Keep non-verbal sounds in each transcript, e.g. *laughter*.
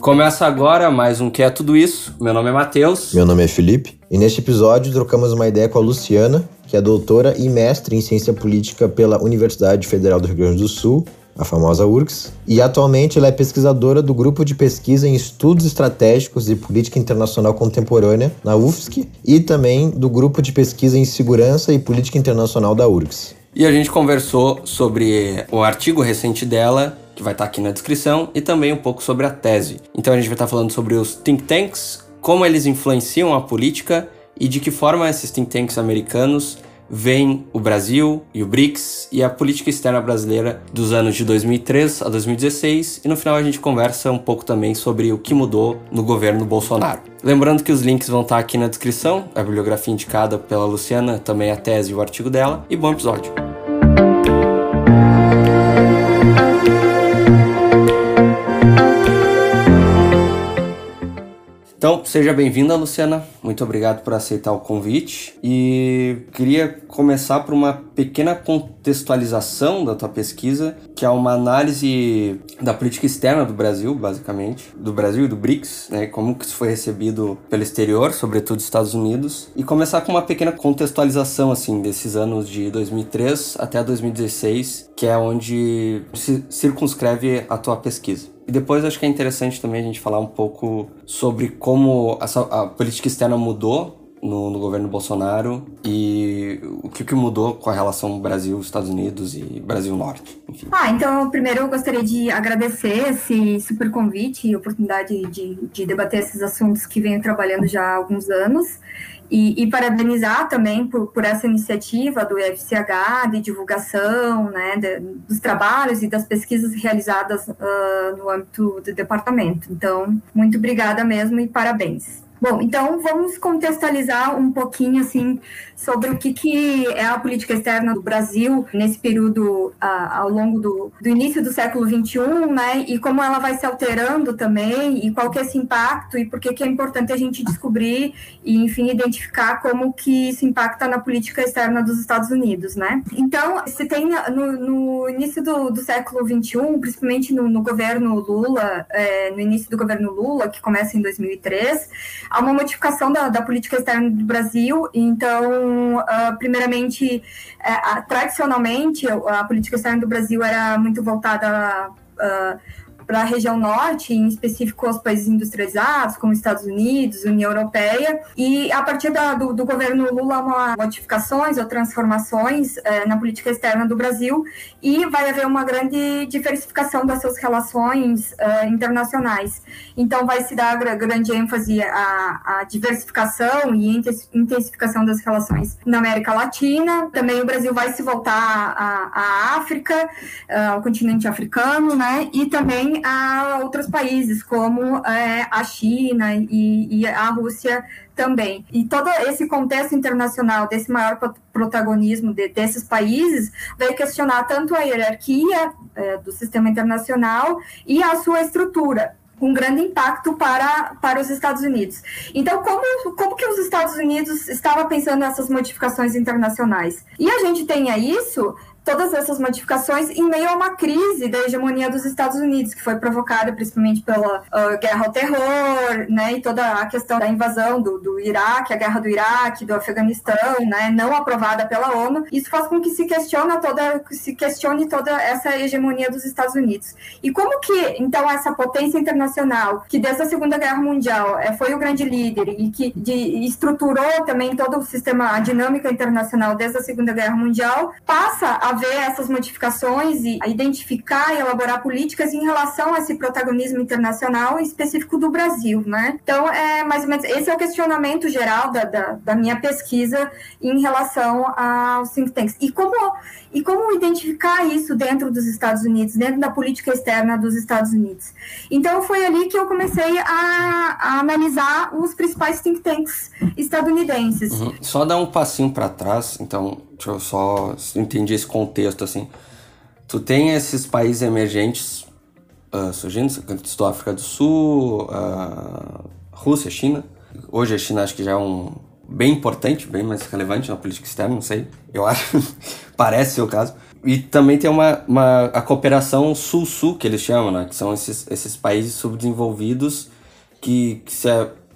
Começa agora mais um Que é Tudo Isso. Meu nome é Matheus. Meu nome é Felipe. E neste episódio trocamos uma ideia com a Luciana, que é doutora e mestre em ciência política pela Universidade Federal do Rio Grande do Sul, a famosa URGS, e atualmente ela é pesquisadora do grupo de pesquisa em estudos estratégicos e política internacional contemporânea na UFSC e também do grupo de pesquisa em segurança e política internacional da URGS. E a gente conversou sobre o artigo recente dela que vai estar aqui na descrição, e também um pouco sobre a tese. Então a gente vai estar falando sobre os think tanks, como eles influenciam a política e de que forma esses think tanks americanos veem o Brasil e o BRICS e a política externa brasileira dos anos de 2003 a 2016 e no final a gente conversa um pouco também sobre o que mudou no governo Bolsonaro. Lembrando que os links vão estar aqui na descrição, a bibliografia indicada pela Luciana, também a tese e o artigo dela, e bom episódio. Então, seja bem-vinda, Luciana. Muito obrigado por aceitar o convite. E queria começar por uma pequena contextualização da tua pesquisa, que é uma análise da política externa do Brasil, basicamente, do Brasil e do BRICS, né? Como que isso foi recebido pelo exterior, sobretudo dos Estados Unidos, e começar com uma pequena contextualização assim desses anos de 2003 até 2016, que é onde se circunscreve a tua pesquisa. E depois acho que é interessante também a gente falar um pouco sobre como essa, a política externa mudou no, no, governo Bolsonaro e o que, que mudou com a relação Brasil-Estados Unidos e Brasil-Norte. Ah, então, primeiro eu gostaria de agradecer esse super convite e oportunidade de, de debater esses assuntos que venho trabalhando já há alguns anos. E, e, parabenizar também por, por, essa iniciativa do IFCH de divulgação né, de, dos trabalhos e das pesquisas realizadas uh, no âmbito do departamento. Então, muito obrigada mesmo e parabéns. Bom, então vamos contextualizar um pouquinho assim sobre o que, que é a política externa do Brasil nesse período uh, ao longo do, do, início do século XXI, né? E como ela vai se alterando também, e qual que é esse impacto, e por que, que é importante a gente descobrir e, enfim, identificar como que isso impacta na política externa dos Estados Unidos, né? Então, se tem no, no início do, do, século XXI, principalmente no, no governo Lula, é, no início do governo Lula, que começa em 2003, há uma modificação da, da política externa do Brasil, então uh, primeiramente, uh, tradicionalmente, a política externa do Brasil era muito voltada uh, para a região norte, em específico os países industrializados, como Estados Unidos, União Europeia, e a partir da, do, do, governo Lula, uma modificações ou transformações eh, na política externa do Brasil, e vai haver uma grande diversificação das suas relações eh, internacionais. Então, vai se dar grande ênfase à, à diversificação e intensificação das relações na América Latina. Também o Brasil vai se voltar à, à África, eh, ao continente africano, né? E também a outros países, como é, a China e, e, a Rússia também. E todo esse contexto internacional, desse maior protagonismo de, desses países, vai questionar tanto a hierarquia é, do sistema internacional e a sua estrutura com grande impacto para, para os Estados Unidos. Então, como, como que os Estados Unidos estavam pensando nessas modificações internacionais? E a gente tem isso todas essas modificações em meio a uma crise da hegemonia dos Estados Unidos, que foi provocada principalmente pela uh, guerra ao terror, né, e toda a questão da invasão do, do Iraque, a guerra do Iraque, do Afeganistão, né, não aprovada pela ONU. Isso faz com que se questione toda, se questione toda essa hegemonia dos Estados Unidos. E como que, então, essa potência internacional, que desde a Segunda Guerra Mundial é, foi o grande líder e que de, estruturou também todo o sistema, a dinâmica internacional desde a Segunda Guerra Mundial, passa a ver essas modificações e identificar e elaborar políticas em relação a esse protagonismo internacional específico do Brasil, né? Então, é mais ou menos esse é o questionamento geral da, da, da minha pesquisa em relação aos think tanks. E como, e como identificar isso dentro dos Estados Unidos, dentro da política externa dos Estados Unidos. Então, foi ali que eu comecei a, a analisar os principais think tanks estadunidenses. Uhum. Só dar um passinho para trás, então, Deixa eu só entender esse contexto assim. Tu tem esses países emergentes uh, surgindo, estou África do Sul, uh, Rússia, China. Hoje a China acho que já é um bem importante, bem mais relevante na política externa, não sei. Eu *laughs* acho, parece ser o caso. e também tem uma, uma a cooperação sul-sul, que eles chamam, né? Que são esses, esses países subdesenvolvidos que, que se,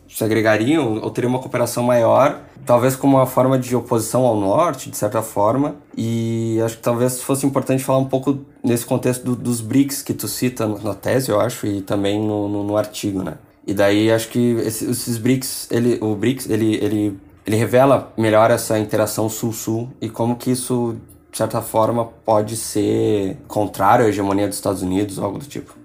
se agregariam ou teriam uma cooperação maior, talvez como uma forma de oposição ao norte, de certa forma. E acho que talvez fosse importante falar um pouco nesse contexto do, dos BRICS que tu cita na tese, eu acho, e também no, no, no artigo, né? E daí acho que esses, esses BRICS, ele, o BRICS, ele, ele, ele revela melhor essa interação sul-sul e como que isso de certa forma, pode ser contrário à hegemonia dos Estados Unidos algo do tipo.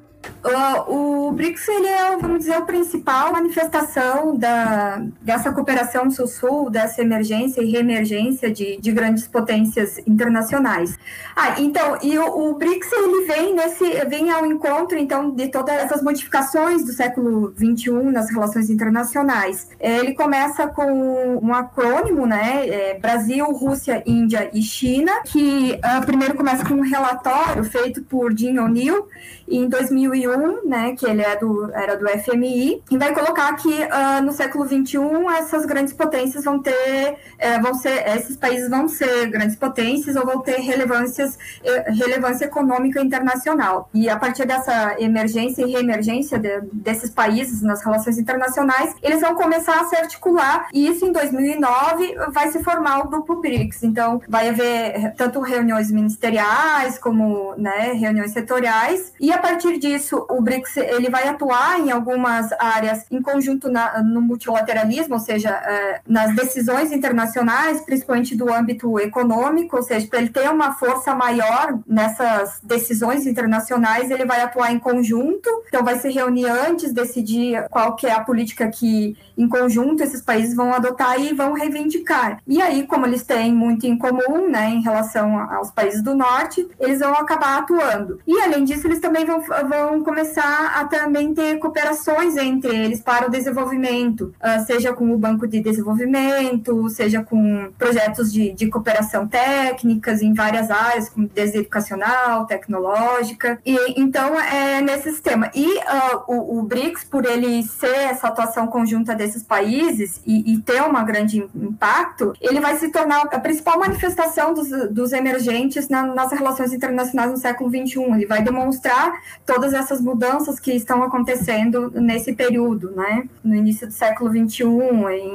O, o BRICS ele é, vamos dizer, a principal manifestação da, dessa cooperação sul-sul, dessa emergência e reemergência de, de grandes potências internacionais. Ah, então, e o, o, BRICS ele vem nesse, vem ao encontro então de todas essas modificações do século XXI nas relações internacionais. Ele começa com um acrônimo, né, é Brasil, Rússia, Índia e China, que uh, primeiro começa com um relatório feito por Jim O'Neill em 2001, né, que ele é do, era do FMI, e vai colocar que uh, no século 21 essas grandes potências vão ter, uh, vão ser, esses países vão ser grandes potências ou vão ter relevâncias, eh, relevância econômica internacional. E a partir dessa emergência e reemergência de, desses países nas relações internacionais, eles vão começar a se articular e isso em 2009 vai se formar o grupo BRICS. Então, vai haver tanto reuniões ministeriais como né, reuniões setoriais e a partir disso, o BRICS ele vai atuar em algumas áreas em conjunto na, no multilateralismo, ou seja, é, nas decisões internacionais, principalmente do âmbito econômico, ou seja, para ele ter uma força maior nessas decisões internacionais, ele vai atuar em conjunto. Então, vai se reunir antes, decidir qual que é a política que, em conjunto, esses países vão adotar e vão reivindicar. E aí, como eles têm muito em comum, né, em relação aos países do norte, eles vão acabar atuando. E além disso, eles também vão, vão começar a também ter cooperações entre eles para o desenvolvimento, uh, seja com o Banco de Desenvolvimento, seja com projetos de, de cooperação técnicas em várias áreas, como desde educacional, tecnológica. E então é nesse sistema. E uh, o, o, BRICS, por ele ser essa atuação conjunta desses países e, e, ter um grande impacto, ele vai se tornar a principal manifestação dos, dos emergentes na, nas relações internacionais no século XXI. Ele vai demonstrar todas essas mudanças que estão acontecendo nesse período, né? No início do século XXI,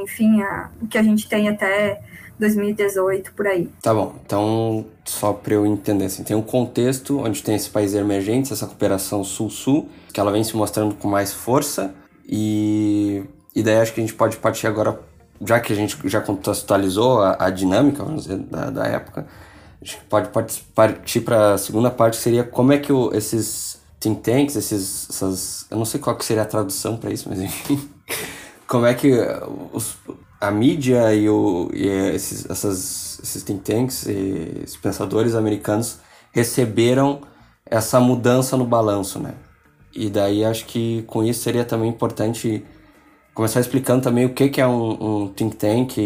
enfim, a, o que a gente tem até 2018 por aí. Tá bom. Então, só para eu entender assim, tem um contexto onde tem esses países emergentes, essa cooperação sul-sul, que ela vem se mostrando com mais força e e daí acho que a gente pode partir agora, já que a gente já contextualizou a, a dinâmica, dizer, da, da época, a gente pode partir para a segunda parte, que seria como é que o, esses think tanks, esses, essas, eu não sei qual que seria a tradução para isso, mas enfim, *laughs* como é que os, a mídia e, o, e esses, essas, esses think tanks e esses pensadores americanos receberam essa mudança no balanço, né? E daí acho que com isso seria também importante começar explicando também o que, que é um, um think tank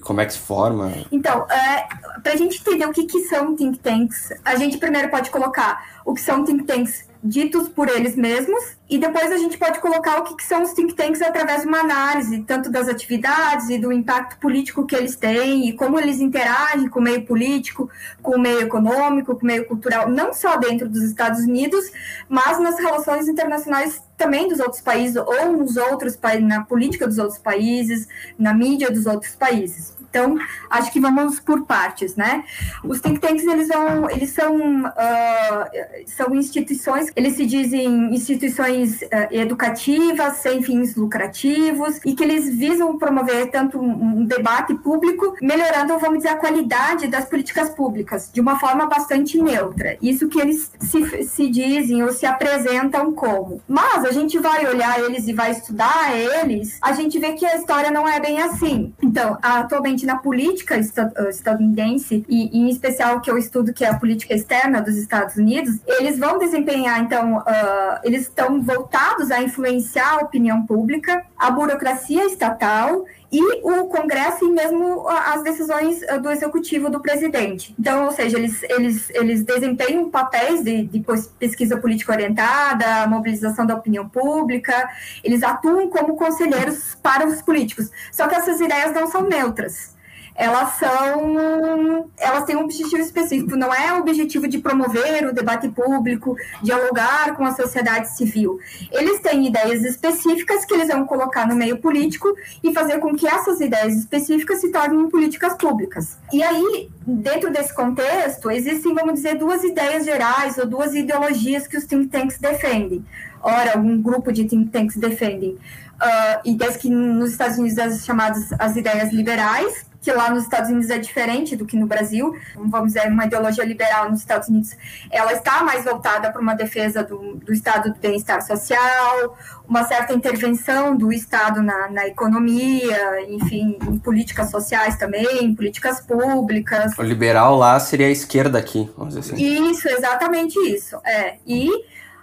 como é que se forma. Então, é, para a gente entender o que, que são think tanks, a gente primeiro pode colocar o que são think tanks ditos por eles mesmos, e depois a gente pode colocar o que, que são os think tanks através de uma análise, tanto das atividades e do impacto político que eles têm, e como eles interagem com o meio político, com o meio econômico, com o meio cultural, não só dentro dos Estados Unidos, mas nas relações internacionais também dos outros países, ou nos outros países, na política dos outros países, na mídia dos outros países. Então, acho que vamos por partes, né? Os think tanks, eles, vão, eles são, uh, são instituições, eles se dizem instituições uh, educativas, sem fins lucrativos, e que eles visam promover tanto um debate público, melhorando, vamos dizer, a qualidade das políticas públicas, de uma forma bastante neutra. Isso que eles se, se dizem ou se apresentam como. Mas a gente vai olhar eles e vai estudar eles, a gente vê que a história não é bem assim. Então, atualmente, na política eh, estadunidense, e, em especial que eu estudo, que é a política externa dos Estados Unidos, eles vão desempenhar, então, uh, eles estão voltados a influenciar a opinião pública, a burocracia estatal e o Congresso e mesmo as decisões do executivo do presidente. Então, ou seja, eles, eles, eles desempenham papéis de, de pesquisa política orientada, mobilização da opinião pública, eles atuam como conselheiros para os políticos. Só que essas ideias não são neutras elas são elas têm um objetivo específico, não é o objetivo de promover o debate público, dialogar com a sociedade civil. Eles têm ideias específicas que eles vão colocar no meio político e fazer com que essas ideias específicas se tornem políticas públicas. E aí, dentro desse contexto, existem, vamos dizer, duas ideias gerais ou duas ideologias que os think tanks defendem. Ora, algum grupo de think tanks defendem uh, ideias que nos Estados Unidos são chamadas as ideias liberais, que lá nos Estados Unidos é diferente do que no Brasil. Vamos dizer, uma ideologia liberal nos Estados Unidos, ela está mais voltada para uma defesa do, do estado do bem-estar social, uma certa intervenção do Estado na, na, economia, enfim, em políticas sociais também, em políticas públicas. O liberal lá seria a esquerda aqui, vamos dizer assim. Isso, exatamente isso. É. E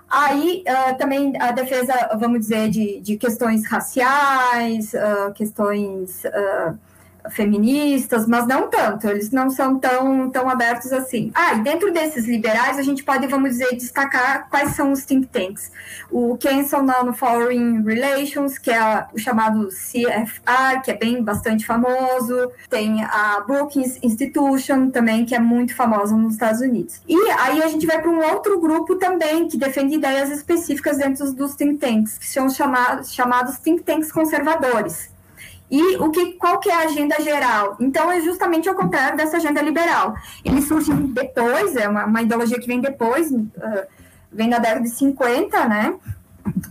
Aí uh, também a defesa, vamos dizer, de, de questões raciais, uh, questões uh, feministas, mas não tanto, eles não são tão, tão abertos assim. Ah, e dentro desses liberais, a gente pode, vamos dizer, destacar quais são os think tanks. O Council on Foreign Relations, que é o chamado CFR, que é bem bastante famoso, tem a Brookings Institution também, que é muito famosa nos Estados Unidos. E aí a gente vai para um outro grupo também, que defende ideias específicas dentro dos think tanks, que são chamados, chamados think tanks conservadores. E o que, qual que é a agenda geral? Então, é justamente ao contrário dessa agenda liberal. Ele surge depois, é uma, uma ideologia que vem depois, uh, vem na década de 50, né?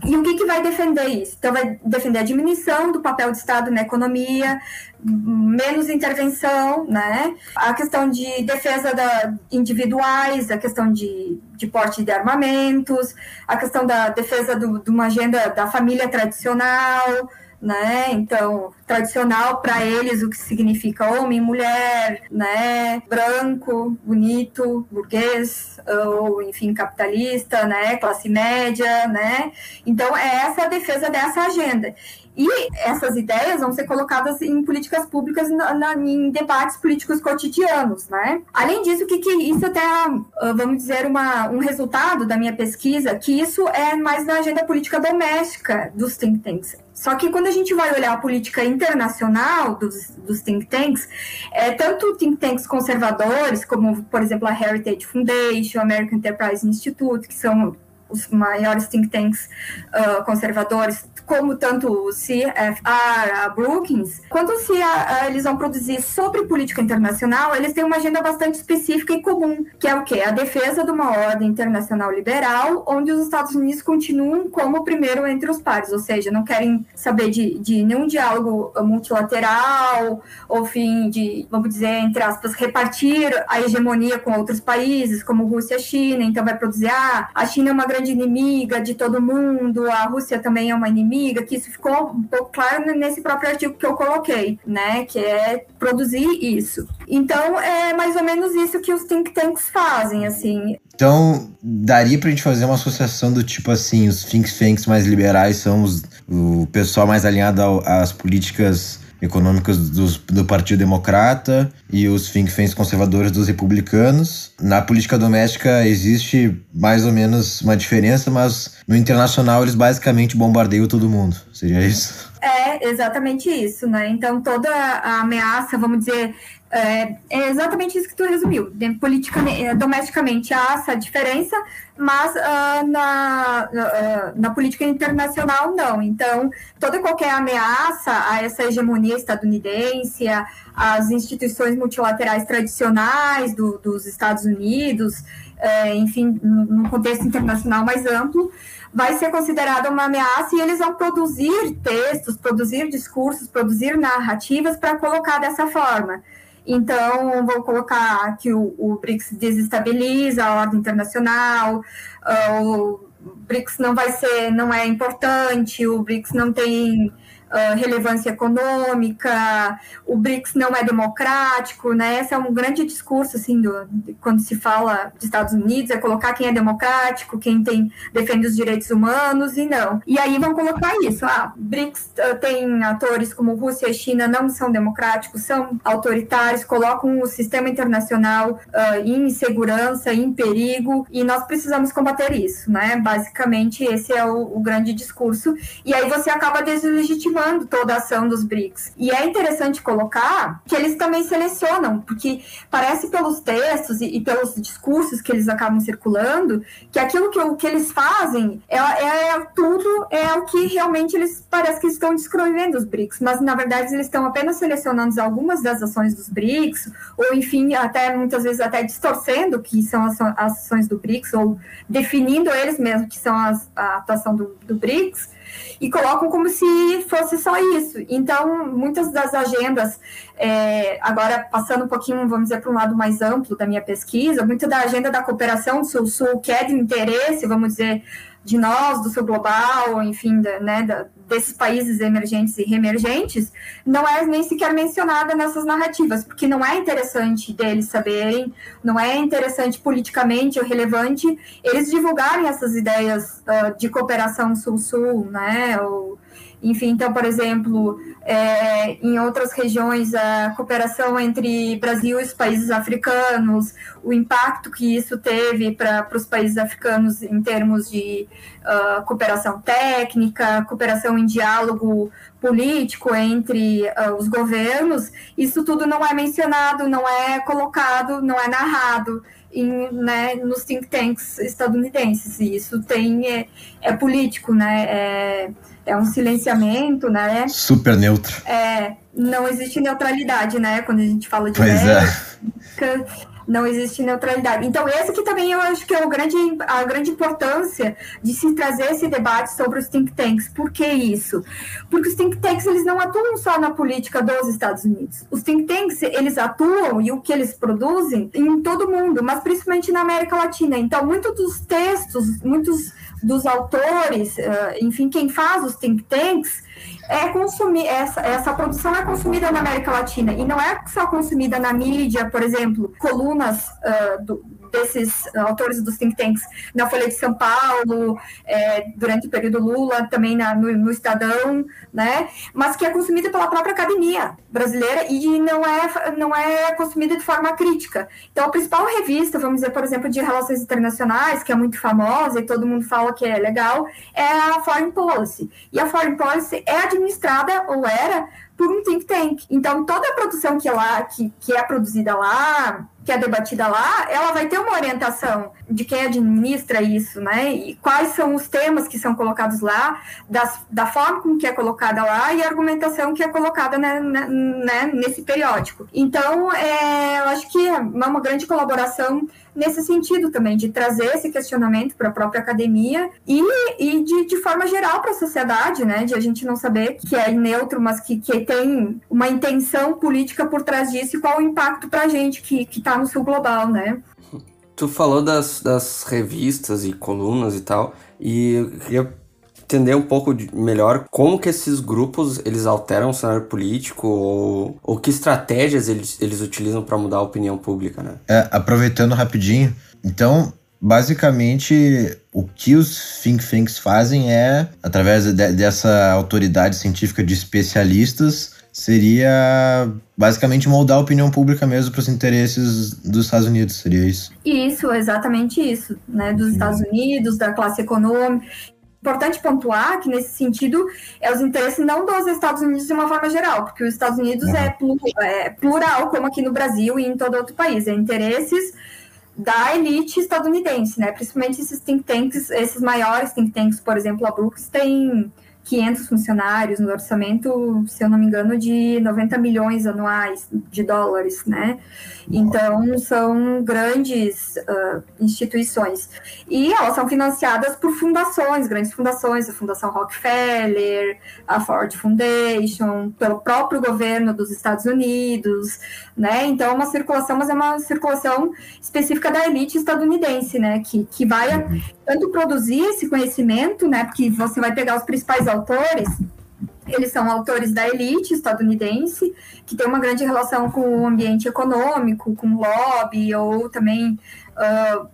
E o que, que vai defender isso? Então, vai defender a diminuição do papel do Estado na economia, menos intervenção, né? A questão de defesa da individuais, a questão de, de porte de armamentos, a questão da defesa do, de uma agenda da família tradicional, né? Então, tradicional para eles o que significa homem, mulher, né? Branco, bonito, burguês ou enfim capitalista, né? Classe média, né? Então, é essa a defesa dessa agenda. E essas ideias vão ser colocadas em políticas públicas, na, na, em debates políticos cotidianos, né? Além disso, o que, que isso até, ah, vamos dizer, uma, um resultado da minha pesquisa, que isso é mais na agenda política doméstica dos think tanks. Só que quando a gente vai olhar a política internacional dos, dos think tanks, é, tanto think tanks conservadores, como, por exemplo, a Heritage Foundation, American Enterprise Institute, que são os maiores think tanks uh, conservadores, como tanto o CFR, a Brookings, quando se, uh, eles vão produzir sobre política internacional, eles têm uma agenda bastante específica e comum, que é o quê? A defesa de uma ordem internacional liberal, onde os Estados Unidos continuam como o primeiro entre os pares, ou seja, não querem saber de, de nenhum diálogo multilateral, ou fim de, vamos dizer, entre aspas, repartir a hegemonia com outros países, como Rússia e China, então vai produzir, ah, a China é uma grande inimiga de todo mundo, a Rússia também é uma inimiga, que isso ficou um pouco claro nesse próprio artigo que eu coloquei, né, que é produzir isso. Então, é mais ou menos isso que os think tanks fazem, assim. Então, daria pra gente fazer uma associação do tipo assim, os think tanks mais liberais são os, o pessoal mais alinhado às políticas econômicas dos, do Partido Democrata e os think tanks conservadores dos republicanos. Na política doméstica existe mais ou menos uma diferença, mas no internacional eles basicamente bombardeiam todo mundo. Seria isso? É exatamente isso, né? Então toda a ameaça, vamos dizer, é, é, exatamente isso que tu resumiu. Politicamente, é, domesticamente há essa diferença, mas uh, na, uh, na política internacional não. Então, toda e qualquer ameaça a essa hegemonia estadunidense, às instituições multilaterais tradicionais do, dos Estados Unidos, é, enfim, num contexto internacional mais amplo, vai ser considerada uma ameaça e eles vão produzir textos, produzir discursos, produzir narrativas para colocar dessa forma. Então, vou colocar que o, o BRICS desestabiliza a ordem internacional, uh, o BRICS não vai ser, não é importante, o BRICS não tem uh, relevância econômica, o BRICS não é democrático, né? Esse é um grande discurso, assim, do, de, quando se fala de Estados Unidos, é colocar quem é democrático, quem tem, defende os direitos humanos e não. E aí vão colocar isso, ah, BRICS uh, tem atores como Rússia e China não são democráticos, são autoritários, colocam o sistema internacional uh, em insegurança, em perigo, e nós precisamos combater isso, né? Basicamente, esse é o, o grande discurso. E aí você acaba deslegitimando toda a ação dos BRICS. E é interessante colocar que eles também selecionam, porque parece pelos textos e, e pelos discursos que eles acabam circulando, que aquilo que, que eles fazem é, é tudo é o que realmente eles parece que estão descrevendo os BRICS, mas na verdade eles estão apenas selecionando algumas das ações dos BRICS, ou enfim, até muitas vezes até distorcendo que são as, as ações do BRICS, ou definindo eles mesmos que são as, a atuação do, do BRICS, e colocam como se fosse só isso. Então, muitas das agendas, é, agora passando um pouquinho, vamos dizer, para um lado mais amplo da minha pesquisa, muito da agenda da cooperação Sul-Sul, que é de interesse, vamos dizer, de nós, do sul global, enfim, da, né, da, desses países emergentes e reemergentes, não é nem sequer mencionada nessas narrativas, porque não é interessante deles saberem, não é interessante politicamente ou relevante eles divulgarem essas ideias uh, de cooperação sul-sul, né, ou enfim, então, por exemplo, é, em outras regiões, a cooperação entre Brasil e os países africanos, o impacto que isso teve para os países africanos em termos de uh, cooperação técnica, cooperação em diálogo político entre uh, os governos, isso tudo não é mencionado, não é colocado, não é narrado. Em, né, nos think tanks estadunidenses, e isso tem é, é político, né? É, é um silenciamento, né? Super neutro. É, não existe neutralidade, né? Quando a gente fala de pois é. Não existe neutralidade. Então, esse que também eu acho que é o grande, a grande importância de se trazer esse debate sobre os think tanks. Por que isso? Porque os think tanks, eles não atuam só na política dos Estados Unidos. Os think tanks, eles atuam e o que eles produzem em todo o mundo, mas principalmente na América Latina. Então, muitos dos textos, muitos dos autores, uh, enfim, quem faz os think tanks, é consumir essa, essa produção é consumida na América Latina e não é só consumida na mídia, por exemplo, colunas uh, do, desses autores dos think tanks na Folha de São Paulo, é, durante o período Lula, também na, no, no, Estadão, né? Mas que é consumida pela própria academia brasileira e não é, não é consumida de forma crítica. Então, a principal revista, vamos dizer, por exemplo, de relações internacionais, que é muito famosa e todo mundo fala que é legal, é a Foreign Policy. E a Foreign Policy é administrada, ou era, por um think tank. Então, toda a produção que, lá, que, que é produzida lá, que é debatida lá, ela vai ter uma orientação de quem administra isso, né? E quais são os temas que são colocados lá, das, da forma como que é colocada lá e a argumentação que é colocada né, né, né nesse periódico. Então, é, eu acho que é uma grande colaboração nesse sentido também, de trazer esse questionamento para a própria academia e, e de, de forma geral para a sociedade, né? De a gente não saber que é neutro, mas que, que tem uma intenção política por trás disso e qual o impacto para a gente que está no sul global, né? Tu falou das, das revistas e colunas e tal, e eu queria entender um pouco melhor como que esses grupos eles alteram o cenário político ou, ou que estratégias eles, eles utilizam para mudar a opinião pública, né? É, aproveitando rapidinho, então basicamente o que os think tanks fazem é através de, dessa autoridade científica de especialistas seria basicamente moldar a opinião pública mesmo para os interesses dos Estados Unidos, seria isso? Isso, exatamente isso, né? Dos Estados Unidos, da classe econômica. Importante pontuar que, nesse sentido, é os interesses não dos Estados Unidos de uma forma geral, porque os Estados Unidos é, é plural, como aqui no Brasil e em todo outro país. É interesses da elite estadunidense, né? Principalmente esses think tanks, esses maiores think tanks, por exemplo, a Brooks tem 500 funcionários no orçamento, se eu não me engano, de 90 milhões anuais de dólares, né? Então, são grandes uh, instituições. E elas são financiadas por fundações, grandes fundações, a Fundação Rockefeller, a Ford Foundation, pelo próprio governo dos Estados Unidos, né? Então, é uma circulação, mas é uma circulação específica da elite estadunidense, né? Que, que vai uhum. Tanto produzir esse conhecimento, né? Porque você vai pegar os principais autores, eles são autores da elite estadunidense, que tem uma grande relação com o ambiente econômico, com o lobby, ou também, uh,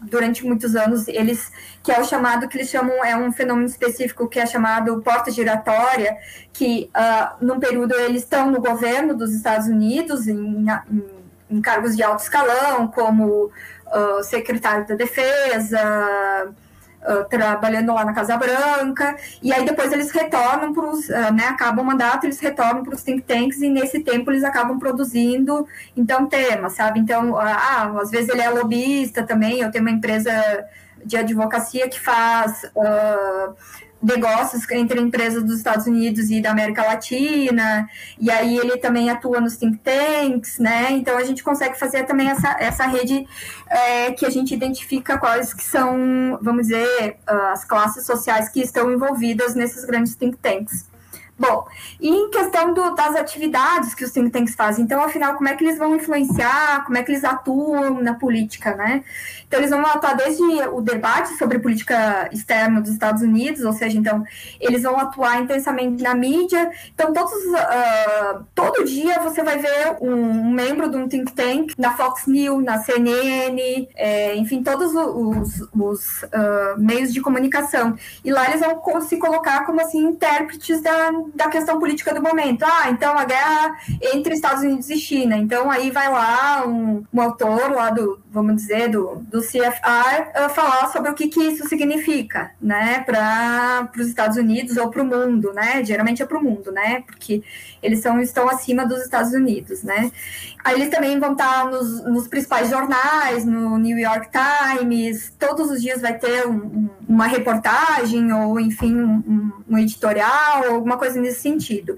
durante muitos anos, eles, que é o chamado, que eles chamam, é um fenômeno específico que é chamado porta giratória, que uh, num período eles estão no governo dos Estados Unidos, em, em, em cargos de alto escalão, como secretário da defesa, uh, trabalhando lá na Casa Branca, e aí depois eles retornam para os, uh, né, acabam o mandato, eles retornam para os think tanks, e nesse tempo eles acabam produzindo, então, temas, sabe? Então, ah, às vezes ele é lobista também, eu tenho uma empresa de advocacia que faz... Uh, negócios entre empresas dos Estados Unidos e da América Latina, e aí ele também atua nos think tanks, né? Então a gente consegue fazer também essa, essa rede é, que a gente identifica quais que são, vamos dizer, as classes sociais que estão envolvidas nesses grandes think tanks. Bom, e em questão do, das atividades que os think tanks fazem, então, afinal, como é que eles vão influenciar, como é que eles atuam na política, né? Então, eles vão atuar desde o debate sobre política externa dos Estados Unidos, ou seja, então, eles vão atuar intensamente na mídia. Então, todos, uh, todo dia você vai ver um, membro de um think tank na Fox News, na CNN, é, enfim, todos os, os uh, meios de comunicação. E lá eles vão se colocar como, assim, intérpretes da da questão política do momento. Ah, então a guerra entre Estados Unidos e China. Então aí vai lá um, um autor lá do, vamos dizer, do, do CFR uh, falar sobre o que, que isso significa, né, para os Estados Unidos ou para o mundo, né? Geralmente é para o mundo, né? Porque eles são, estão acima dos Estados Unidos, né? Aí eles também vão estar nos, nos principais jornais, no New York Times, todos os dias vai ter um, uma reportagem ou, enfim, um, um editorial, alguma coisa nesse sentido.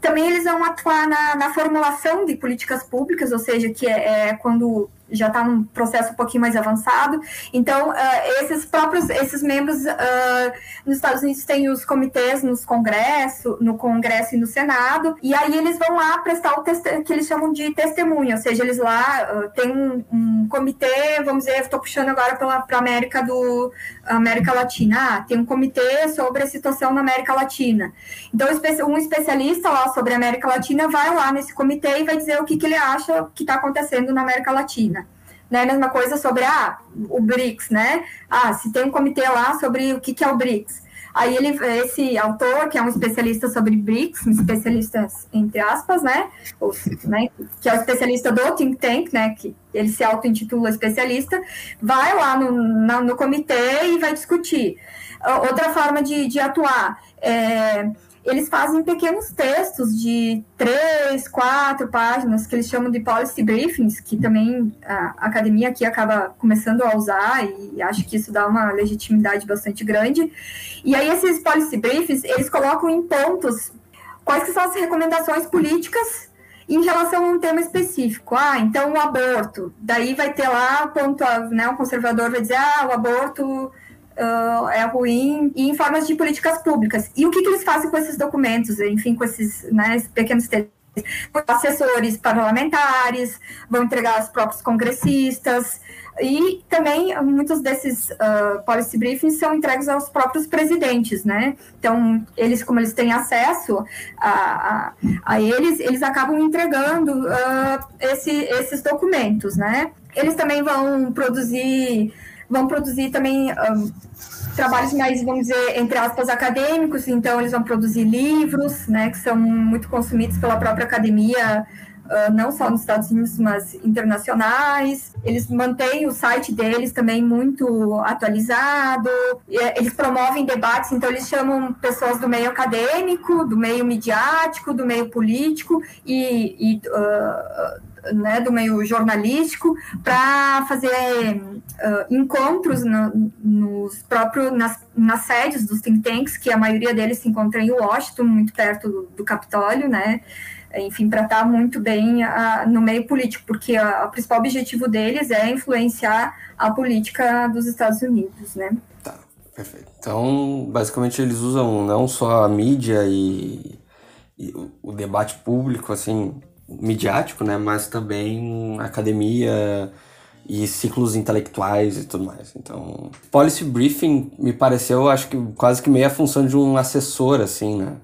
Também eles vão atuar na, na formulação de políticas públicas, ou seja, que é, é quando já está num processo um pouquinho mais avançado. Então, uh, esses próprios, esses membros uh, nos Estados Unidos têm os comitês nos congresso, no Congresso e no Senado, e aí eles vão lá prestar o que eles chamam de testemunha, ou seja, eles lá uh, têm um, um, comitê, vamos dizer, estou puxando agora para a América do América Latina, ah, tem um comitê sobre a situação na América Latina. Então, um especialista lá sobre a América Latina vai lá nesse comitê e vai dizer o que, que ele acha que está acontecendo na América Latina. Né? Mesma coisa sobre ah, o BRICS, né? Ah, se tem um comitê lá sobre o que, que é o BRICS. Aí ele, esse autor, que é um especialista sobre BRICS, um especialista entre aspas, né, Ou, né, que é o especialista do think tank, né, que ele se auto-intitula especialista, vai lá no, na, no comitê e vai discutir. Outra forma de, de atuar é eles fazem pequenos textos de três, quatro páginas, que eles chamam de policy briefings, que também a academia aqui acaba começando a usar, e acho que isso dá uma legitimidade bastante grande. E aí, esses policy briefings, eles colocam em pontos quais que são as recomendações políticas em relação a um tema específico. Ah, então o aborto. Daí vai ter lá, ponto, né, o conservador vai dizer, ah, o aborto uh, é ruim e em formas de políticas públicas. E o que, que eles fazem com esses documentos, enfim, com esses né, pequenos textos? Assessores parlamentares, vão entregar aos próprios congressistas, e também muitos desses uh, policy briefings são entregues aos próprios presidentes, né? Então, eles, como eles têm acesso a, a, a eles, eles acabam entregando uh, esse, esses documentos, né? Eles também vão produzir vão produzir também um, trabalhos mais, vamos dizer, entre aspas, acadêmicos, então eles vão produzir livros, né, que são muito consumidos pela própria academia, uh, não só nos Estados Unidos, mas internacionais. Eles mantêm o site deles também muito atualizado, eles promovem debates, então eles chamam pessoas do meio acadêmico, do meio midiático, do meio político e, e uh, né, do meio jornalístico para fazer uh, encontros no, nos próprios nas, nas sedes dos think tanks, que a maioria deles se encontra em Washington, muito perto do, do Capitólio, né? Enfim, para estar muito bem uh, no meio político, porque o principal objetivo deles é influenciar a política dos Estados Unidos, né? Tá, perfeito. Então, basicamente, eles usam não só a mídia e, e o debate público, assim, midiático, né? Mas também academia e ciclos intelectuais e tudo mais. Então, policy briefing me pareceu, acho que quase que meio a função de um assessor, assim, né?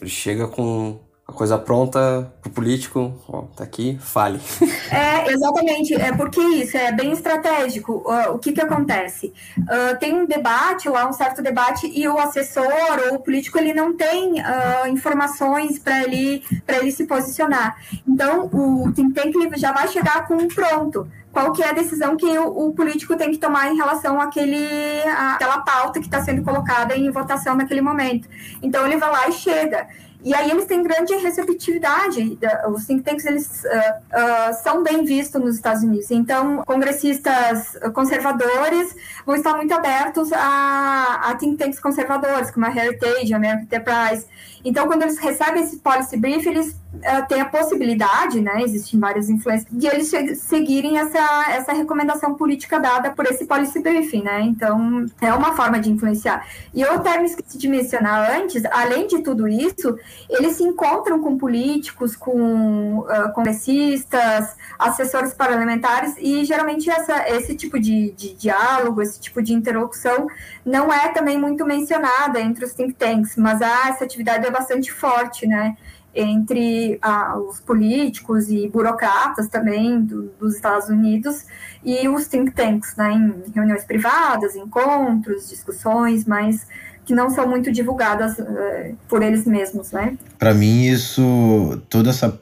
Ele chega com a coisa pronta pro político, ó, tá aqui, fale. *laughs* É, exatamente, é porque isso é bem estratégico. Uh, o que que acontece? Uh, tem um debate lá, um certo debate, e o assessor ou o político, ele não tem uh, informações para ele, ele se posicionar. Então, o think tank ele já vai chegar com um pronto, qual que é a decisão que o, o político tem que tomar em relação àquele, àquela pauta que está sendo colocada em votação naquele momento. Então ele vai lá e chega. E aí eles têm grande receptividade. Os think tanks eles uh, uh, são bem vistos nos Estados Unidos. Então, congressistas conservadores vão estar muito abertos a, a think tanks conservadores, como a Heritage, a American Enterprise. Então, quando eles recebem esse policy brief, eles uh, têm a possibilidade, né, existem várias influências, de eles seguirem essa, essa recomendação política dada por esse policy briefing, né? Então, é uma forma de influenciar. E eu até me esqueci de mencionar antes, além de tudo isso, eles se encontram com políticos, com uh, congressistas, assessores parlamentares, e geralmente essa, esse tipo de, de diálogo, esse tipo de interlocução não é também muito mencionada entre os think tanks, mas ah, essa atividade é bastante forte, né? Entre ah, os políticos e burocratas também do, dos Estados Unidos e os think tanks, né? Em reuniões privadas, encontros, discussões, mas que não são muito divulgadas uh, por eles mesmos, né? Para mim isso, toda essa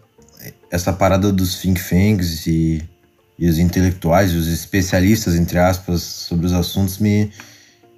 essa parada dos think tanks e, e os intelectuais, os especialistas entre aspas sobre os assuntos me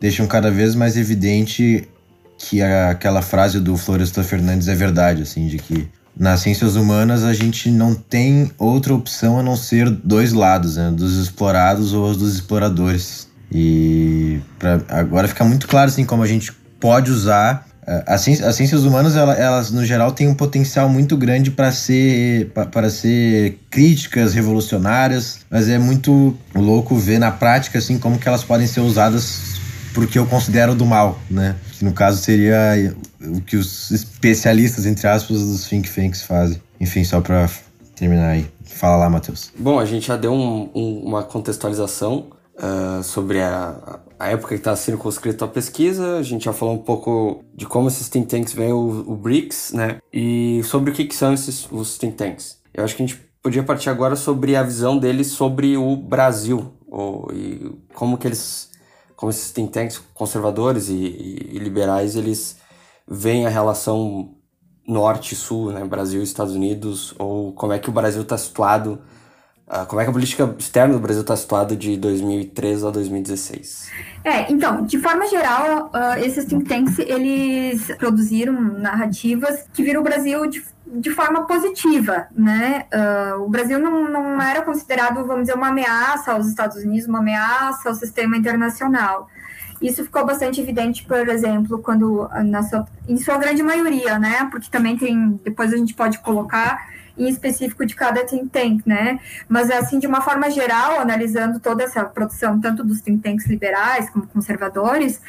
deixam cada vez mais evidente que a, aquela frase do Florestan Fernandes é verdade, assim, de que nas ciências humanas a gente não tem outra opção a não ser dois lados, né, dos explorados ou dos exploradores. E pra, agora fica muito claro assim como a gente pode usar eh, as ciências, as ciências humanas elas, elas, no geral têm um potencial muito grande para ser para ser críticas revolucionárias mas é muito louco ver na prática assim como que elas podem ser usadas porque eu considero do mal, né? Que no caso seria o que os especialistas, entre aspas, dos think tanks fazem. Enfim, só para terminar aí. Fala lá, Matheus. Bom, a gente já deu um, um, uma contextualização uh, sobre a, a época que está sendo a pesquisa, a gente já falou um pouco de como esses think tanks veem o, o BRICS, né? E sobre o que, que são esses os think tanks. Eu acho que a gente podia partir agora sobre a visão deles sobre o Brasil, ou, e como que eles como esses think tanks conservadores e, e, e liberais, eles veem a relação norte-sul, né, Brasil Estados Unidos, ou como é que o Brasil está situado, uh, como é que a política externa do Brasil está situada de 2013 a 2016? É, então, de forma geral, uh, esses think tanks, eles produziram narrativas que viram o Brasil de de forma positiva, né? Uh, o Brasil não, não era considerado, vamos dizer, uma ameaça aos Estados Unidos, uma ameaça ao sistema internacional. Isso ficou bastante evidente, por exemplo, quando, na sua, em sua grande maioria, né? Porque também tem, depois a gente pode colocar em específico de cada think tank, né? Mas, assim, de uma forma geral, analisando toda essa produção, tanto dos think tanks liberais como conservadores,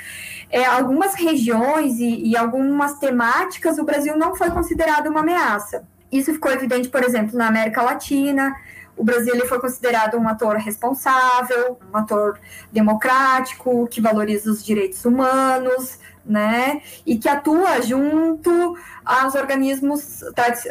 é, algumas regiões e, e algumas temáticas, o Brasil não foi considerado uma ameaça. Isso ficou evidente, por exemplo, na América Latina, o Brasil ele foi considerado um ator responsável, um ator democrático, que valoriza os direitos humanos, né? E que atua junto aos organismos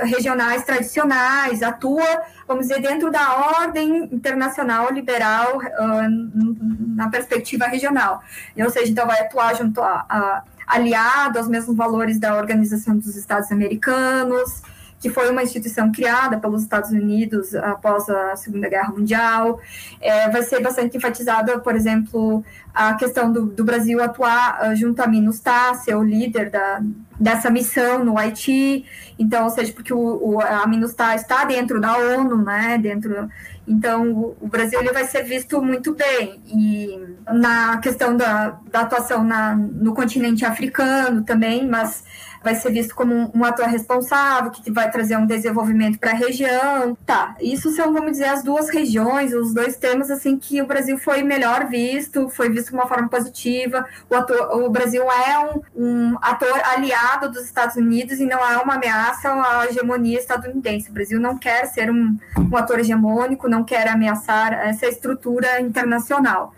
regionais tradicionais, atua, vamos dizer, dentro da ordem internacional liberal uh, na perspectiva regional. Ou seja, então vai atuar junto a, a aliado aos mesmos valores da Organização dos Estados Americanos, que foi uma instituição criada pelos Estados Unidos após a Segunda Guerra Mundial. É, vai ser bastante enfatizada, por exemplo, a questão do, do Brasil atuar uh, junto a MINUSTAH, ser o líder da, dessa missão no Haiti. Então, ou seja, porque o, o, a MINUSTAH está dentro da ONU, né, dentro... Então, o, o Brasil ele vai ser visto muito bem. E na questão da, da atuação na, no continente africano também, mas vai ser visto como um, ator responsável, que vai trazer um desenvolvimento para a região. Tá, isso são, vamos dizer, as duas regiões, os dois temas, assim, que o Brasil foi melhor visto, foi visto de uma forma positiva. O, ator, o Brasil é um, um ator aliado dos Estados Unidos e não é uma ameaça à hegemonia estadunidense. O Brasil não quer ser um, um ator hegemônico, não quer ameaçar essa estrutura internacional.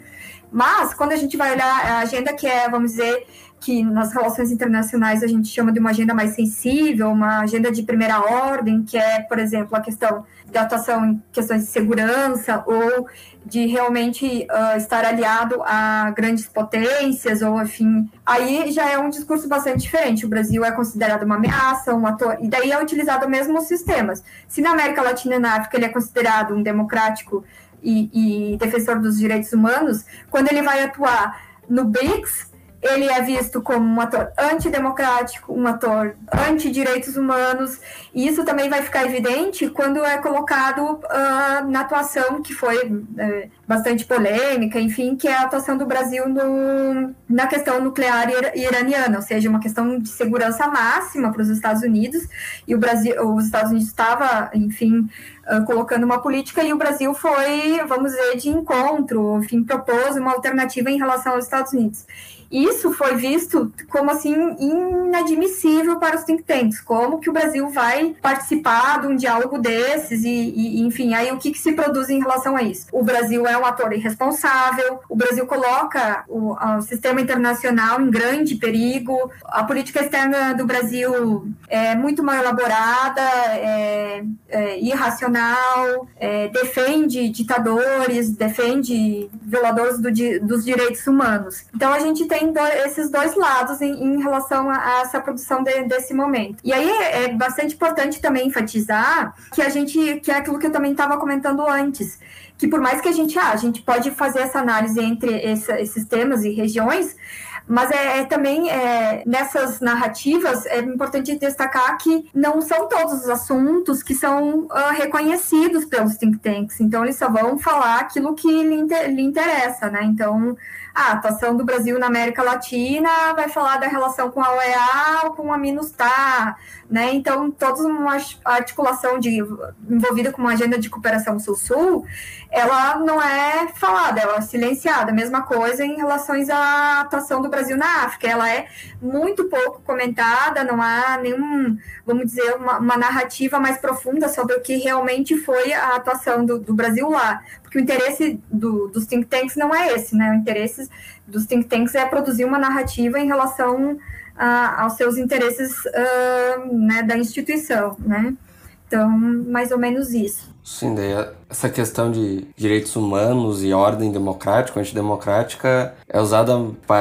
Mas, quando a gente vai olhar a agenda que é, vamos dizer, que nas relações internacionais a gente chama de uma agenda mais sensível, uma agenda de primeira ordem, que é, por exemplo, a questão da atuação em questões de segurança ou de realmente uh, estar aliado a grandes potências ou enfim, aí já é um discurso bastante diferente. O Brasil é considerado uma ameaça, um ator, e daí é utilizado mesmo os sistemas. Se na América Latina e na África ele é considerado um democrático e, e defensor dos direitos humanos, quando ele vai atuar no BRICS, ele é visto como um ator antidemocrático, um ator anti-direitos humanos, e isso também vai ficar evidente quando é colocado uh, na atuação que foi uh, bastante polêmica, enfim, que é a atuação do Brasil no, na questão nuclear iraniana, ou seja, uma questão de segurança máxima para os Estados Unidos, e o Brasil, os Estados Unidos estava, enfim, uh, colocando uma política e o Brasil foi, vamos dizer, de encontro, enfim, propôs uma alternativa em relação aos Estados Unidos. Isso foi visto como assim inadmissível para os think tanks. Como que o Brasil vai participar de um diálogo desses e, e enfim, aí o que, que, se produz em relação a isso? O Brasil é um ator irresponsável, o Brasil coloca o, o sistema internacional em grande perigo, a política externa do Brasil é muito mal elaborada, é, é irracional, é, defende ditadores, defende violadores do, dos direitos humanos. Então a gente tem do, esses dois lados em, em relação a, a, essa produção de, desse momento. E aí é, é bastante importante também enfatizar que a gente, que é aquilo que eu também estava comentando antes, que por mais que a gente, ah, a gente pode fazer essa análise entre essa, esses temas e regiões, mas é, é também é, nessas narrativas é importante destacar que não são todos os assuntos que são uh, reconhecidos pelos think tanks. Então eles só vão falar aquilo que lhe, inter, lhe interessa, né? Então a atuação do Brasil na América Latina vai falar da relação com a OEA com a MINUSTAH, né? Então, toda uma articulação de, envolvida com uma agenda de cooperação Sul-Sul, ela não é falada, ela é silenciada. Mesma coisa em relação à atuação do Brasil na África, ela é muito pouco comentada, não há nenhum, vamos dizer, uma, uma narrativa mais profunda sobre o que realmente foi a atuação do, do Brasil lá que o interesse do, dos think tanks não é esse, né? O interesse dos think tanks é produzir uma narrativa em relação a, aos seus interesses uh, né, da instituição, né? Então, mais ou menos isso. Sim, daí essa questão de direitos humanos e ordem democrática, antidemocrática, é usada,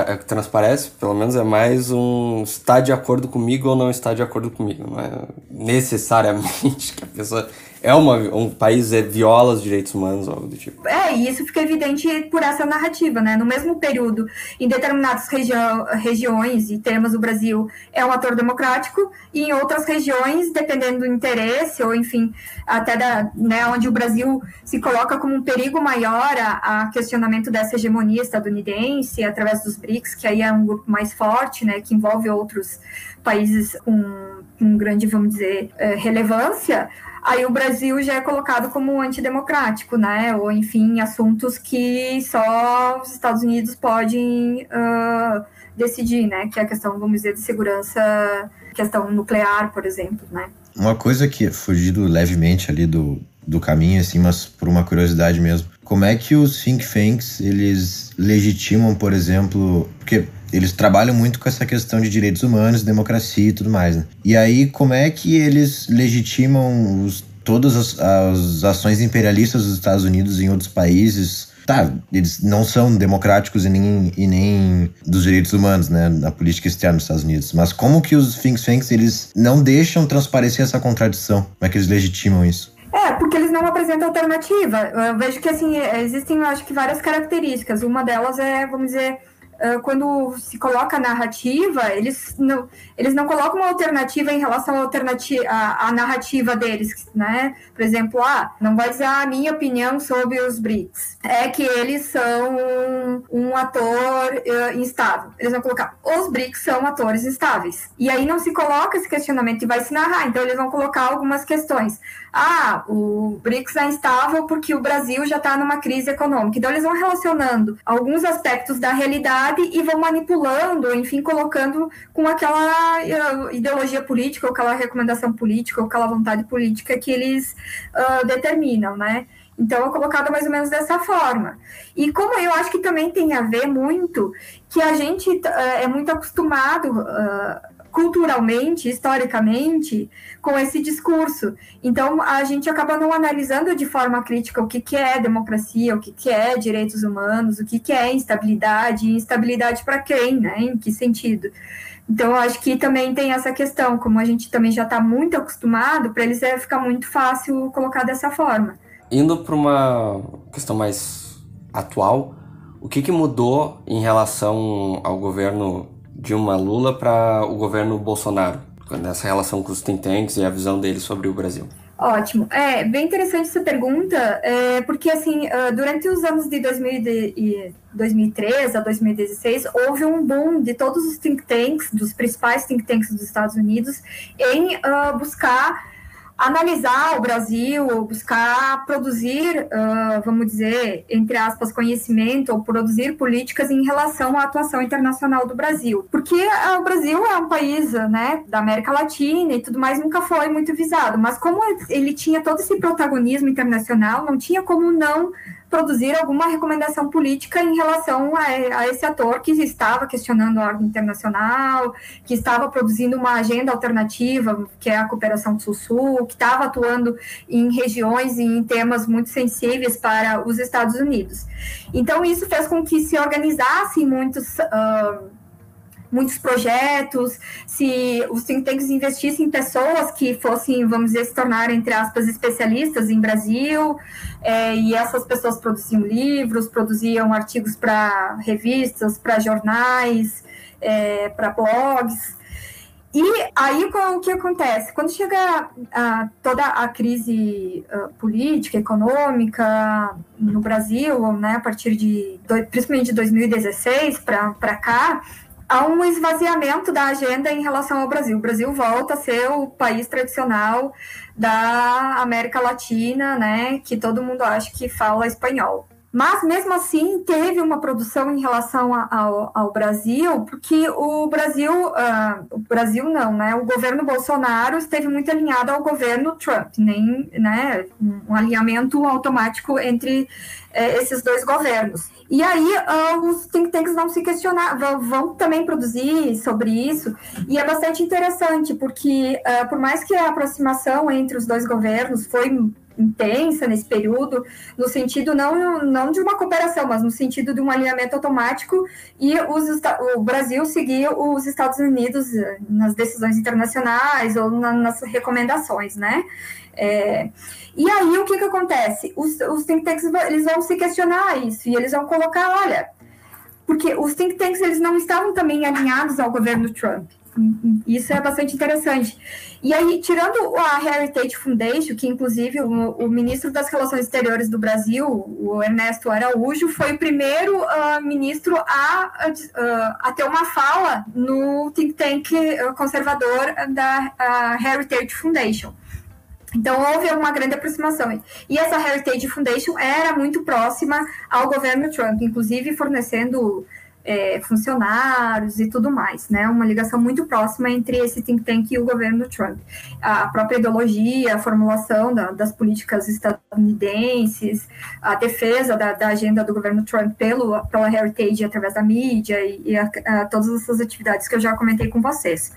é, transparece, pelo menos é mais um está de acordo comigo ou não está de acordo comigo. Não é necessariamente *laughs* que a pessoa é uma, um país é, viola os direitos humanos, algo do tipo. É, e isso fica evidente por essa narrativa, né? No mesmo período, em determinadas regi regiões e temas do Brasil, é um ator democrático, e em outras regiões, dependendo do interesse, ou enfim, até da, né, onde o Brasil se coloca como um perigo maior a, a questionamento dessa hegemonia estadunidense, através dos BRICS, que aí é um grupo mais forte, né, que envolve outros países com, com grande, vamos dizer, eh, relevância, aí o Brasil já é colocado como antidemocrático, né? Ou, enfim, assuntos que só os Estados Unidos podem uh, decidir, né? Que é a questão, vamos dizer, de segurança, questão nuclear, por exemplo, né? Uma coisa que, fugindo levemente ali do, do caminho, assim, mas por uma curiosidade mesmo, como é que os think tanks, eles legitimam, por exemplo, porque eles trabalham muito com essa questão de direitos humanos, democracia e tudo mais, né? E aí, como é que eles legitimam os, todas as, as ações imperialistas dos Estados Unidos em outros países? Tá, eles não são democráticos e nem, e nem dos direitos humanos, né, na política externa dos Estados Unidos. Mas como que os think tanks, eles não deixam transparecer essa contradição? Como é que eles legitimam isso? É, porque eles não apresentam alternativa. Eu vejo que, assim, existem, acho que, várias características. Uma delas é, vamos dizer, quando se coloca a narrativa, eles não, eles não colocam uma alternativa em relação à, alternativa, à, à narrativa deles, né? Por exemplo, ah, não vai dizer a minha opinião sobre os BRICS. É que eles são um, um ator uh, instável. Eles vão colocar, os BRICS são atores instáveis. E aí não se coloca esse questionamento e vai se narrar. Então eles vão colocar algumas questões. Ah, o BRICS é instável porque o Brasil já está numa crise econômica. Então eles vão relacionando alguns aspectos da realidade e vão manipulando, enfim, colocando com aquela ideologia política, ou aquela recomendação política, ou aquela vontade política que eles uh, determinam, né? Então, é colocado mais ou menos dessa forma. E como eu acho que também tem a ver muito que a gente uh, é muito acostumado uh, culturalmente, historicamente, com esse discurso. Então, a gente acaba não analisando de forma crítica o que, que é democracia, o que, que é direitos humanos, o que, que é instabilidade, instabilidade para quem, né? Em que sentido? Então, acho que também tem essa questão, como a gente também já está muito acostumado, para eles é ficar muito fácil colocar dessa forma. indo para uma questão mais atual, o que, que mudou em relação ao governo Dilma Lula para o governo Bolsonaro, nessa relação com os think tanks e a visão deles sobre o Brasil? Ótimo. É bem interessante essa pergunta, é, porque assim, ah, durante os anos de 2003 a 2016, houve um boom de todos os think tanks, dos principais think tanks dos Estados Unidos, em uh, buscar analisar o Brasil, buscar produzir, uh, vamos dizer, entre aspas, conhecimento ou produzir políticas em relação à atuação internacional do Brasil. Porque uh, o Brasil é um país né, da América Latina e tudo mais, nunca foi muito visado. Mas como ele tinha todo esse protagonismo internacional, não tinha como não produzir alguma recomendação política em relação a, a, esse ator que estava questionando a ordem internacional, que estava produzindo uma agenda alternativa, que é a cooperação Sul-Sul, que estava atuando em regiões e em temas muito sensíveis para os Estados Unidos. Então, isso fez com que se organizassem muitos. Uh, muitos projetos, se os think tanks investissem em pessoas que fossem, vamos dizer, se tornar, entre aspas, especialistas em Brasil, é, e essas pessoas produziam livros, produziam artigos para revistas, para jornais, é, para blogs. E aí o que acontece? Quando chega a, toda a crise política, econômica no Brasil, né, a partir de, principalmente de 2016 para cá, há um esvaziamento da agenda em relação ao Brasil. O Brasil volta a ser o país tradicional da América Latina, né, que todo mundo acha que fala espanhol. Mas, mesmo assim, teve uma produção em relação ao, ao Brasil, porque o Brasil, uh, o Brasil não, né? O governo Bolsonaro esteve muito alinhado ao governo Trump, nem, né? Um alinhamento automático entre uh, esses dois governos. E aí, os think tanks vão se questionar, vão, vão, também produzir sobre isso, e é bastante interessante, porque uh, por mais que a aproximação entre os dois governos foi intensa nesse período, no sentido não, não de uma cooperação, mas no sentido de um alinhamento automático e os, o Brasil seguir os Estados Unidos eh, nas decisões internacionais ou na, nas recomendações, né? É, e aí o que, que acontece? Os, os think tanks eles vão se questionar isso e eles vão colocar, olha, porque os think tanks eles não estavam também alinhados ao governo Trump. Isso é bastante interessante. E aí, tirando a Heritage Foundation, que inclusive o, o ministro das Relações Exteriores do Brasil, o Ernesto Araújo, foi o primeiro uh, ministro a, uh, a ter uma fala no think tank conservador da Heritage Foundation. Então, houve uma grande aproximação. E essa Heritage Foundation era muito próxima ao governo Trump, inclusive fornecendo é, funcionários e tudo mais, né? Uma ligação muito próxima entre esse think tank e o governo Trump. A própria ideologia, a formulação da, das políticas estadunidenses, a defesa da, da, agenda do governo Trump pelo, pela Heritage através da mídia e, e a, a, todas essas atividades que eu já comentei com vocês.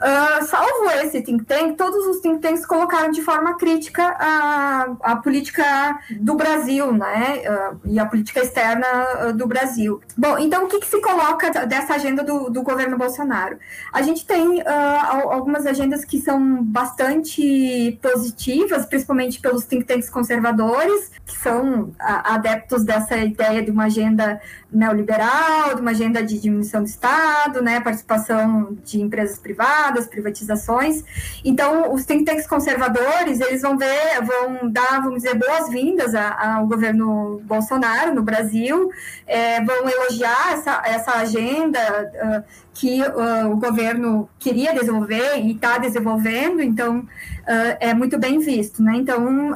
Uh, salvo esse think tank, todos os think tanks colocaram de forma crítica a, a política do Brasil, né? Uh, e a política externa uh, do Brasil. Bom, então o que, que, se coloca dessa agenda do, do governo Bolsonaro? A gente tem algumas agendas que são bastante positivas, principalmente pelos think tanks conservadores, que são adeptos dessa ideia de uma agenda neoliberal, de uma agenda de diminuição do Estado, né? Participação de empresas privadas das privatizações. Então, os think tanks conservadores, eles vão ver, vão dar, vamos dizer, boas-vindas ao governo Bolsonaro no Brasil, é, vão elogiar essa, essa agenda uh, que uh, o governo queria desenvolver e está desenvolvendo, então uh, é muito bem visto, né? Então,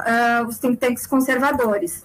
os think tanks conservadores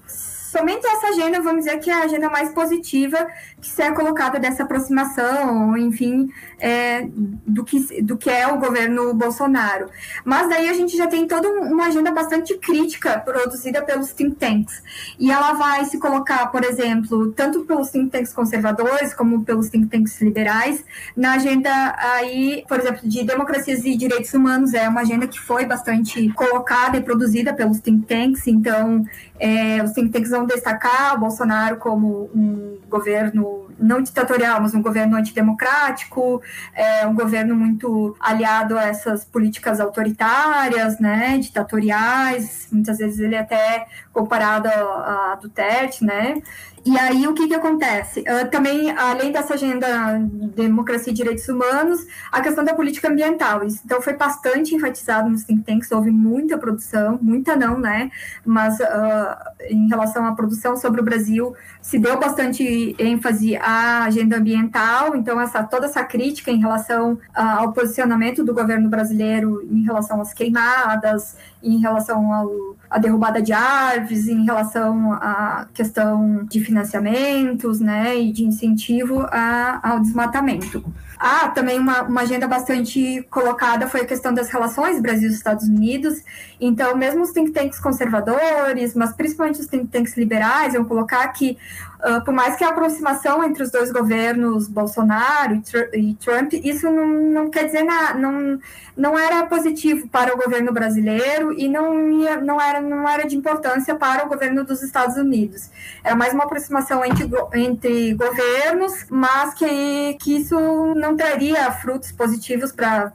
somente essa agenda, vamos dizer que é a agenda mais positiva que se é colocada dessa aproximação, enfim, é, do, que, do que é o governo Bolsonaro. Mas daí a gente já tem toda uma agenda bastante crítica produzida pelos think tanks. E ela vai se colocar, por exemplo, tanto pelos think tanks conservadores como pelos think tanks liberais, na agenda aí, por exemplo, de democracias e direitos humanos, é uma agenda que foi bastante colocada e produzida pelos think tanks, então é, os think tanks vão destacar o Bolsonaro como um governo não ditatorial, mas um governo antidemocrático, é, um governo muito aliado a essas políticas autoritárias, né, ditatoriais, muitas vezes ele é até comparado a, a Duterte, né, e aí, o que, que acontece? Uh, também, além dessa agenda de democracia e direitos humanos, a questão da política ambiental. Isso, então, foi bastante enfatizado nos think tanks, houve muita produção, muita não, né? Mas uh, em relação à produção sobre o Brasil, se deu bastante ênfase à agenda ambiental, então, essa, toda essa crítica em relação uh, ao posicionamento do governo brasileiro em relação às queimadas, em relação à derrubada de árvores, em relação à questão de financiamentos né, e de incentivo a, ao desmatamento. Ah, também uma, uma agenda bastante colocada foi a questão das relações Brasil-Estados Unidos. Então, mesmo os think tanks conservadores, mas principalmente os think tanks liberais, vão colocar que, uh, por mais que a aproximação entre os dois governos, Bolsonaro e, Tr Trump, isso não, não quer dizer nada, não, não era positivo para o governo brasileiro e não, ia, não, era, não era de importância para o governo dos Estados Unidos. Era mais uma aproximação entre, entre governos, mas que, que isso não traria frutos positivos para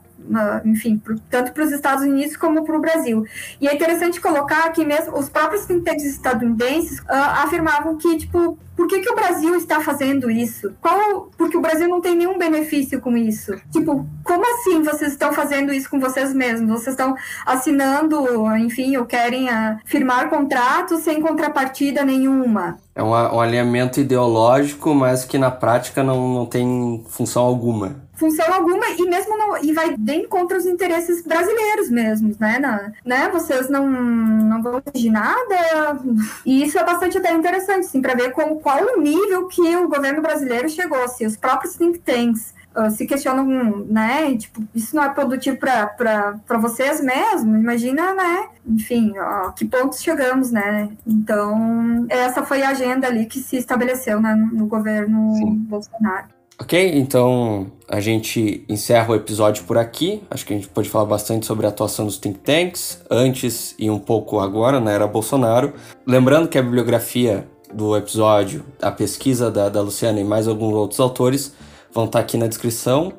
enfim, tanto para os Estados Unidos como para o Brasil. E é interessante colocar que mesmo os próprios tanks estadunidenses uh, afirmavam que, tipo, por que, que o Brasil está fazendo isso? Qual, porque o Brasil não tem nenhum benefício com isso. Tipo, como assim vocês estão fazendo isso com vocês mesmos? Vocês estão assinando, enfim, ou querem uh, firmar contratos sem contrapartida nenhuma. É um, um alinhamento ideológico, mas que na prática não, não tem função alguma função alguma e mesmo não, e vai bem contra os interesses brasileiros mesmos, né? Na, né? Vocês não, não vão exigir nada. E isso é bastante até interessante, assim, para ver com, qual o nível que o governo brasileiro chegou, se os próprios think tanks uh, se questionam, né? Tipo, isso não é produtivo para vocês mesmo? Imagina, né? Enfim, ó, que pontos chegamos, né? Então, essa foi a agenda ali que se estabeleceu né, no governo Sim. Bolsonaro. Ok, então a gente encerra o episódio por aqui. Acho que a gente pode falar bastante sobre a atuação dos think tanks, antes e um pouco agora, na era Bolsonaro. Lembrando que a bibliografia do episódio, a pesquisa da, da Luciana e mais alguns outros autores vão estar aqui na descrição.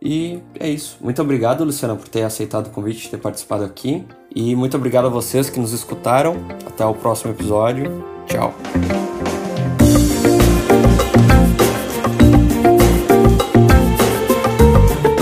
E é isso. Muito obrigado, Luciana, por ter aceitado o convite, ter participado aqui. E muito obrigado a vocês que nos escutaram. Até o próximo episódio. Tchau.